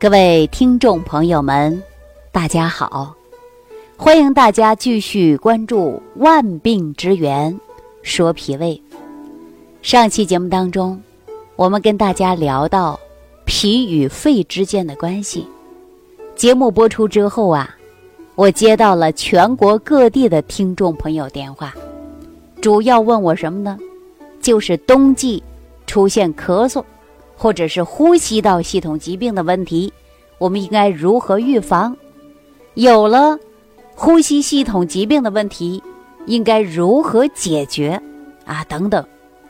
各位听众朋友们，大家好！欢迎大家继续关注《万病之源说脾胃》。上期节目当中，我们跟大家聊到脾与肺之间的关系。节目播出之后啊，我接到了全国各地的听众朋友电话，主要问我什么呢？就是冬季出现咳嗽。或者是呼吸道系统疾病的问题，我们应该如何预防？有了呼吸系统疾病的问题，应该如何解决？啊，等等，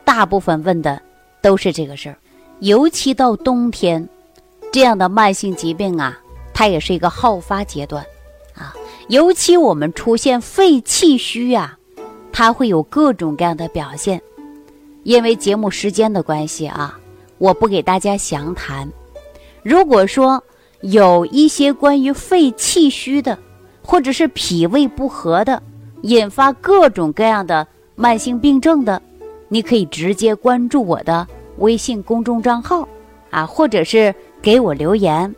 大部分问的都是这个事儿。尤其到冬天，这样的慢性疾病啊，它也是一个好发阶段啊。尤其我们出现肺气虚呀，它会有各种各样的表现。因为节目时间的关系啊。我不给大家详谈。如果说有一些关于肺气虚的，或者是脾胃不和的，引发各种各样的慢性病症的，你可以直接关注我的微信公众账号啊，或者是给我留言。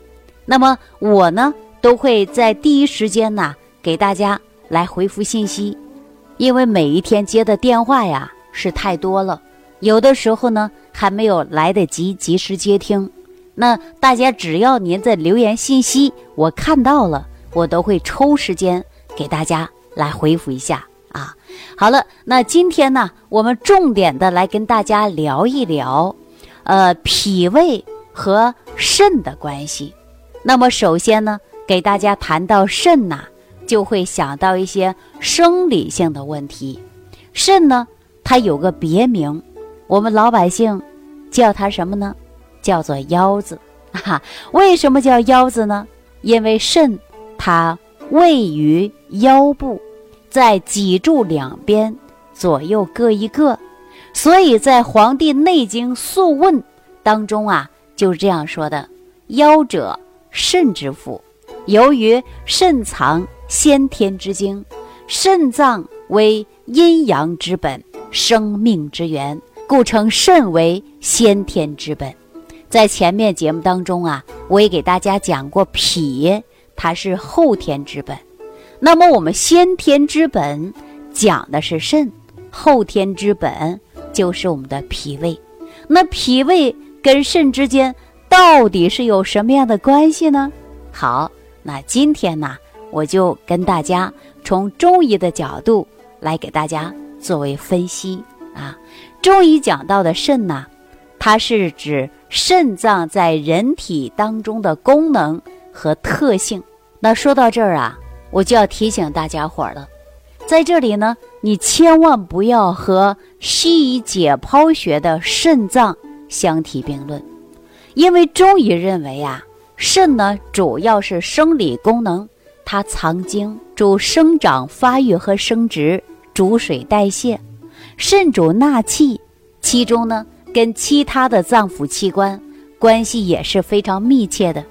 那么我呢，都会在第一时间呢给大家来回复信息，因为每一天接的电话呀是太多了。有的时候呢，还没有来得及及时接听，那大家只要您的留言信息我看到了，我都会抽时间给大家来回复一下啊。好了，那今天呢，我们重点的来跟大家聊一聊，呃，脾胃和肾的关系。那么首先呢，给大家谈到肾呐，就会想到一些生理性的问题。肾呢，它有个别名。我们老百姓叫它什么呢？叫做腰子 啊！为什么叫腰子呢？因为肾它位于腰部，在脊柱两边左右各一个，所以在《黄帝内经·素问》当中啊，就是这样说的：“腰者，肾之府。由于肾藏先天之精，肾脏为阴阳之本，生命之源。”故称肾为先天之本，在前面节目当中啊，我也给大家讲过脾，它是后天之本。那么我们先天之本讲的是肾，后天之本就是我们的脾胃。那脾胃跟肾之间到底是有什么样的关系呢？好，那今天呢，我就跟大家从中医的角度来给大家作为分析。中医讲到的肾呢，它是指肾脏在人体当中的功能和特性。那说到这儿啊，我就要提醒大家伙儿了，在这里呢，你千万不要和西医解剖学的肾脏相提并论，因为中医认为啊，肾呢主要是生理功能，它藏精，主生长发育和生殖，主水代谢。肾主纳气，其中呢，跟其他的脏腑器官关系也是非常密切的。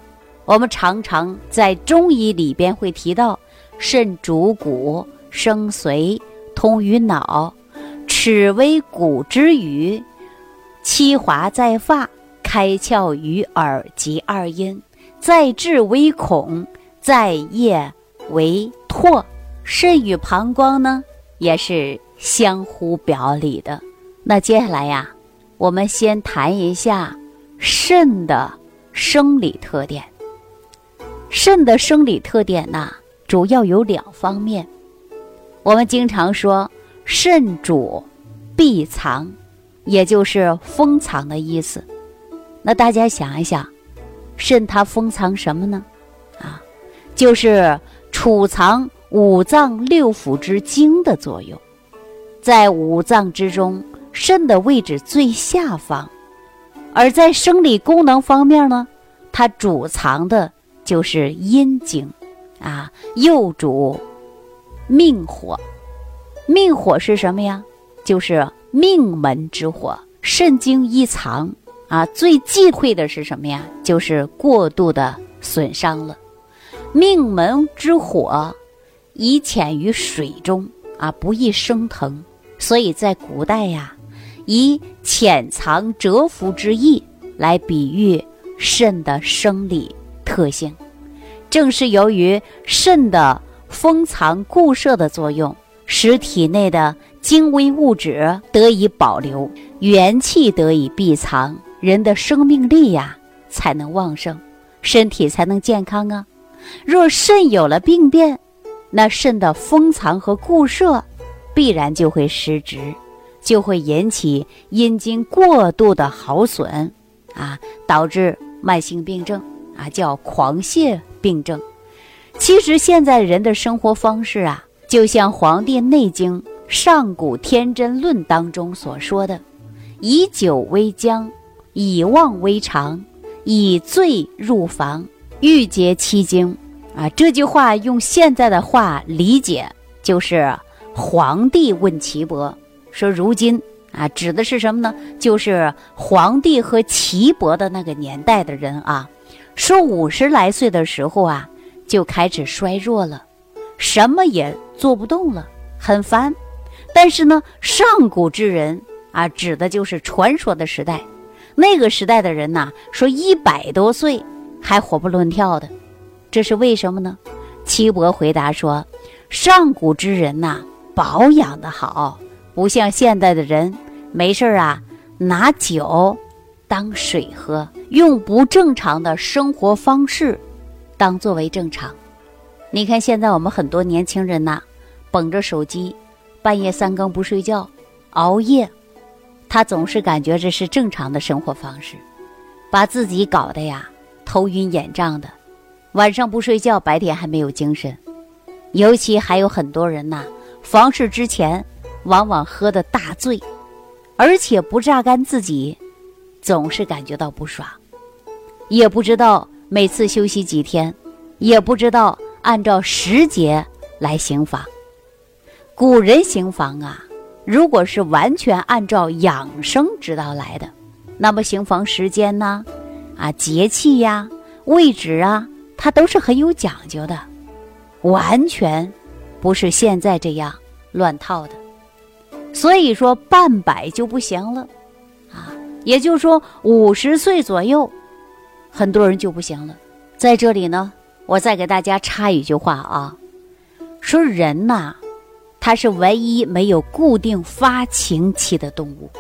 我们常常在中医里边会提到，肾主骨，生髓，通于脑，齿为骨之余，七华在发，开窍于耳及二阴，在志为孔，在腋为唾。肾与膀胱呢，也是。相互表里的，那接下来呀，我们先谈一下肾的生理特点。肾的生理特点呢，主要有两方面。我们经常说肾主闭藏，也就是封藏的意思。那大家想一想，肾它封藏什么呢？啊，就是储藏五脏六腑之精的作用。在五脏之中，肾的位置最下方，而在生理功能方面呢，它主藏的就是阴经，啊，又主命火。命火是什么呀？就是命门之火。肾经一藏啊，最忌讳的是什么呀？就是过度的损伤了。命门之火，宜潜于水中啊，不易升腾。所以在古代呀，以潜藏蛰伏之意来比喻肾的生理特性。正是由于肾的封藏固摄的作用，使体内的精微物质得以保留，元气得以闭藏，人的生命力呀才能旺盛，身体才能健康啊。若肾有了病变，那肾的封藏和固摄必然就会失职，就会引起阴经过度的耗损，啊，导致慢性病症啊，叫狂泻。病症，其实现在人的生活方式啊，就像《黄帝内经·上古天真论》当中所说的：“以酒为浆，以妄为常，以醉入房，欲结其经。”啊，这句话用现在的话理解，就是皇帝问岐伯说：“如今啊，指的是什么呢？就是皇帝和岐伯的那个年代的人啊。”说五十来岁的时候啊，就开始衰弱了，什么也做不动了，很烦。但是呢，上古之人啊，指的就是传说的时代，那个时代的人呐，说一百多岁还活蹦乱跳的，这是为什么呢？岐伯回答说，上古之人呐，保养的好，不像现代的人，没事啊，拿酒。当水喝，用不正常的生活方式当作为正常。你看现在我们很多年轻人呐，捧着手机，半夜三更不睡觉，熬夜，他总是感觉这是正常的生活方式，把自己搞得呀头晕眼胀的，晚上不睡觉，白天还没有精神。尤其还有很多人呐，房事之前往往喝的大醉，而且不榨干自己。总是感觉到不爽，也不知道每次休息几天，也不知道按照时节来行房。古人行房啊，如果是完全按照养生之道来的，那么行房时间呢，啊节气呀、位置啊，它都是很有讲究的，完全不是现在这样乱套的。所以说半百就不行了。啊也就是说，五十岁左右，很多人就不行了。在这里呢，我再给大家插一句话啊，说人呐，他是唯一没有固定发情期的动物。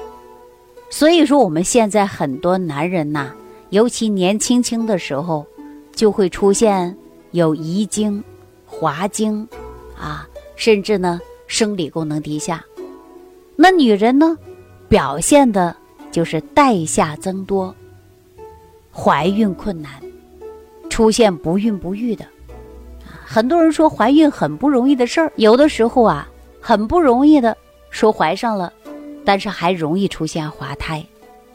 所以说，我们现在很多男人呐，尤其年轻轻的时候，就会出现有遗精、滑精，啊，甚至呢，生理功能低下。那女人呢，表现的。就是代下增多，怀孕困难，出现不孕不育的，很多人说怀孕很不容易的事儿，有的时候啊，很不容易的说怀上了，但是还容易出现滑胎，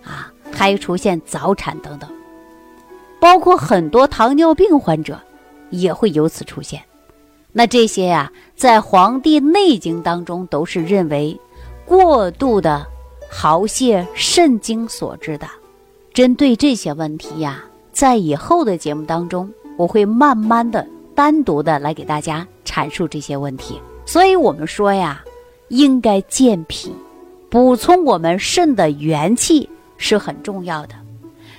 啊，还出现早产等等，包括很多糖尿病患者也会由此出现。那这些呀，在《黄帝内经》当中都是认为过度的。耗泄肾精所致的，针对这些问题呀，在以后的节目当中，我会慢慢的、单独的来给大家阐述这些问题。所以，我们说呀，应该健脾，补充我们肾的元气是很重要的。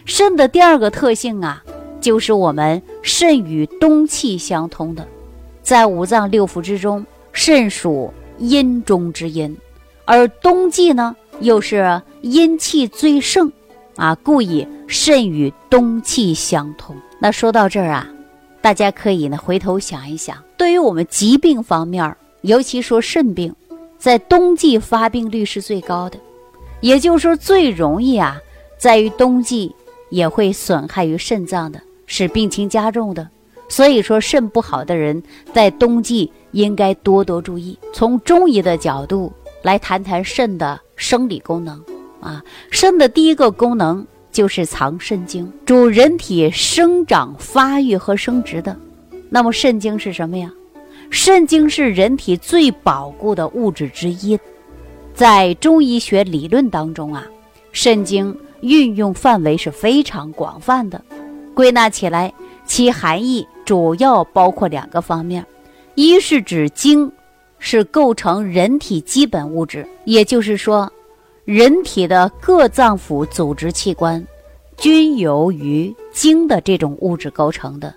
肾的第二个特性啊，就是我们肾与冬气相通的，在五脏六腑之中，肾属阴中之阴，而冬季呢。又是阴气最盛，啊，故以肾与冬气相通。那说到这儿啊，大家可以呢回头想一想，对于我们疾病方面，尤其说肾病，在冬季发病率是最高的，也就是说最容易啊，在于冬季也会损害于肾脏的，使病情加重的。所以说肾不好的人在冬季应该多多注意。从中医的角度来谈谈肾的。生理功能啊，肾的第一个功能就是藏肾精，主人体生长发育和生殖的。那么肾精是什么呀？肾精是人体最宝贵的物质之一，在中医学理论当中啊，肾精运用范围是非常广泛的。归纳起来，其含义主要包括两个方面：一是指精。是构成人体基本物质，也就是说，人体的各脏腑、组织器官均由于精的这种物质构成的。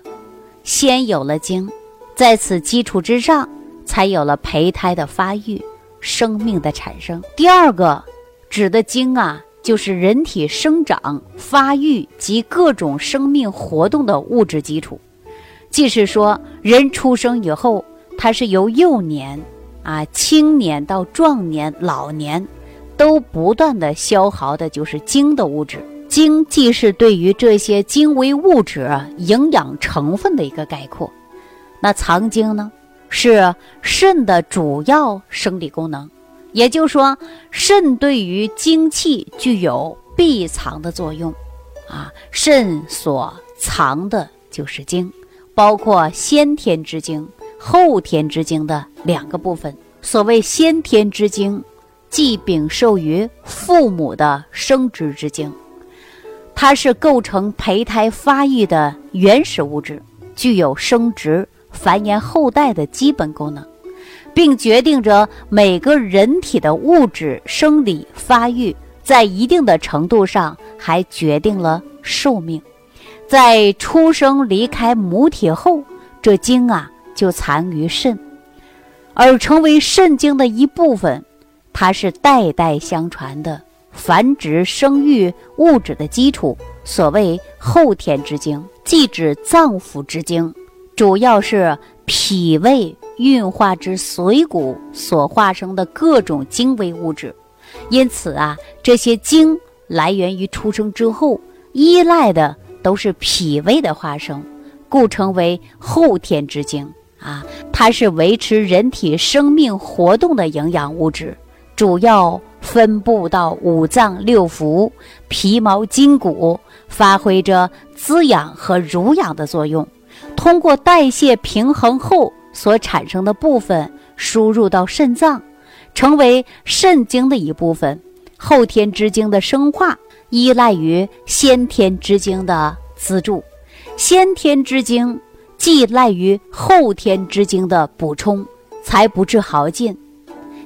先有了精，在此基础之上，才有了胚胎的发育、生命的产生。第二个指的精啊，就是人体生长、发育及各种生命活动的物质基础。即是说，人出生以后，它是由幼年、啊青年到壮年、老年，都不断的消耗的，就是精的物质。精既是对于这些精微物质营养成分的一个概括，那藏精呢，是肾的主要生理功能，也就是说，肾对于精气具有闭藏的作用，啊，肾所藏的就是精，包括先天之精、后天之精的两个部分。所谓先天之精，即禀受于父母的生殖之精。它是构成胚胎发育的原始物质，具有生殖、繁衍后代的基本功能，并决定着每个人体的物质生理发育，在一定的程度上还决定了寿命。在出生离开母体后，这精啊就藏于肾，而成为肾精的一部分，它是代代相传的。繁殖生育物质的基础，所谓后天之精，即指脏腑之精，主要是脾胃运化之髓骨所化生的各种精微物质。因此啊，这些精来源于出生之后，依赖的都是脾胃的化生，故称为后天之精啊。它是维持人体生命活动的营养物质，主要。分布到五脏六腑、皮毛筋骨，发挥着滋养和濡养的作用。通过代谢平衡后所产生的部分，输入到肾脏，成为肾精的一部分。后天之精的生化依赖于先天之精的资助，先天之精既赖于后天之精的补充，才不致耗尽。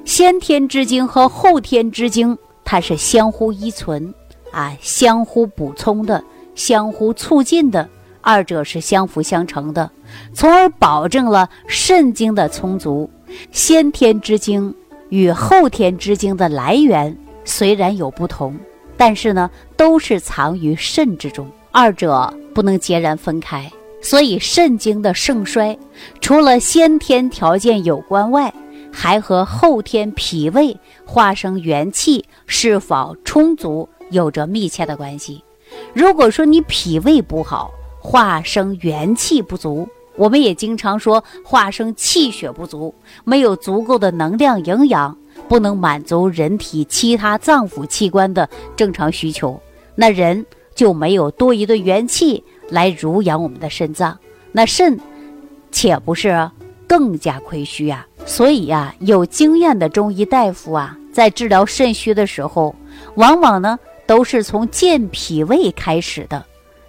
先天之精和后天之精，它是相互依存，啊，相互补充的，相互促进的，二者是相辅相成的，从而保证了肾精的充足。先天之精与后天之精的来源虽然有不同，但是呢，都是藏于肾之中，二者不能截然分开。所以，肾精的盛衰，除了先天条件有关外，还和后天脾胃化生元气是否充足有着密切的关系。如果说你脾胃不好，化生元气不足，我们也经常说化生气血不足，没有足够的能量营养，不能满足人体其他脏腑器官的正常需求，那人就没有多余的元气来濡养我们的肾脏，那肾且不是更加亏虚啊。所以呀，有经验的中医大夫啊，在治疗肾虚的时候，往往呢都是从健脾胃开始的。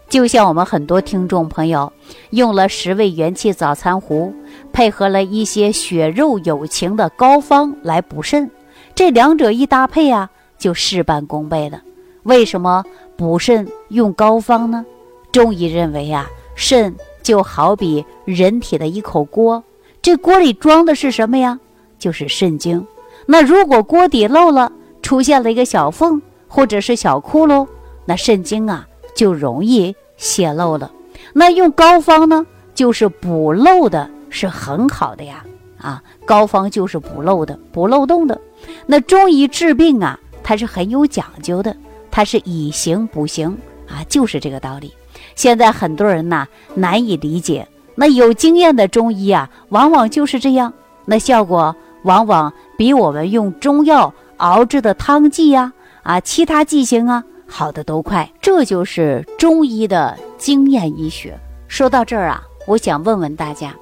就像我们很多听众朋友用了十味元气早餐壶，配合了一些血肉有情的膏方来补肾，这两者一搭配啊，就事半功倍了。为什么补肾用膏方呢？中医认为啊，肾就好比人体的一口锅。这锅里装的是什么呀？就是肾精。那如果锅底漏了，出现了一个小缝或者是小窟窿，那肾精啊就容易泄漏了。那用膏方呢，就是补漏的，是很好的呀。啊，膏方就是补漏的，补漏洞的。那中医治病啊，它是很有讲究的，它是以形补形啊，就是这个道理。现在很多人呐难以理解。那有经验的中医啊，往往就是这样，那效果往往比我们用中药熬制的汤剂呀、啊其他剂型啊好的都快。这就是中医的经验医学。说到这儿啊，我想问问大家，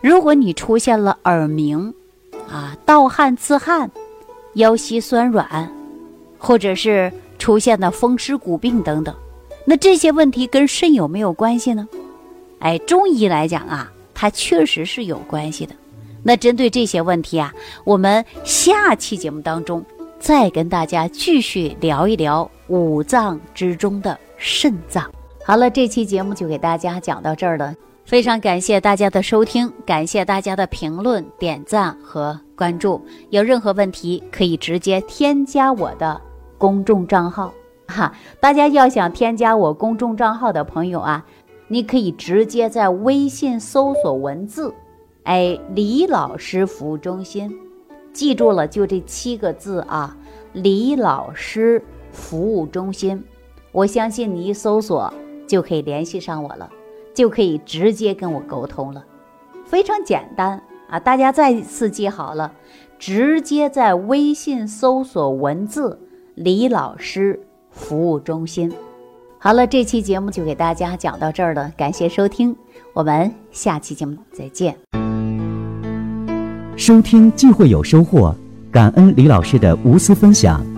如果你出现了耳鸣，啊盗汗自汗，腰膝酸软，或者是出现了风湿骨病等等，那这些问题跟肾有没有关系呢？哎，中医来讲啊，它确实是有关系的。那针对这些问题啊，我们下期节目当中再跟大家继续聊一聊五脏之中的肾脏。好了，这期节目就给大家讲到这儿了，非常感谢大家的收听，感谢大家的评论、点赞和关注。有任何问题可以直接添加我的公众账号，哈，大家要想添加我公众账号的朋友啊，你可以直接在微信搜索文字，哎，李老师服务中心，记住了，就这七个字啊，李老师服务中心，我相信你一搜索。就可以联系上我了，就可以直接跟我沟通了，非常简单啊！大家再次记好了，直接在微信搜索文字“李老师服务中心”。好了，这期节目就给大家讲到这儿了，感谢收听，我们下期节目再见。收听既会有收获，感恩李老师的无私分享。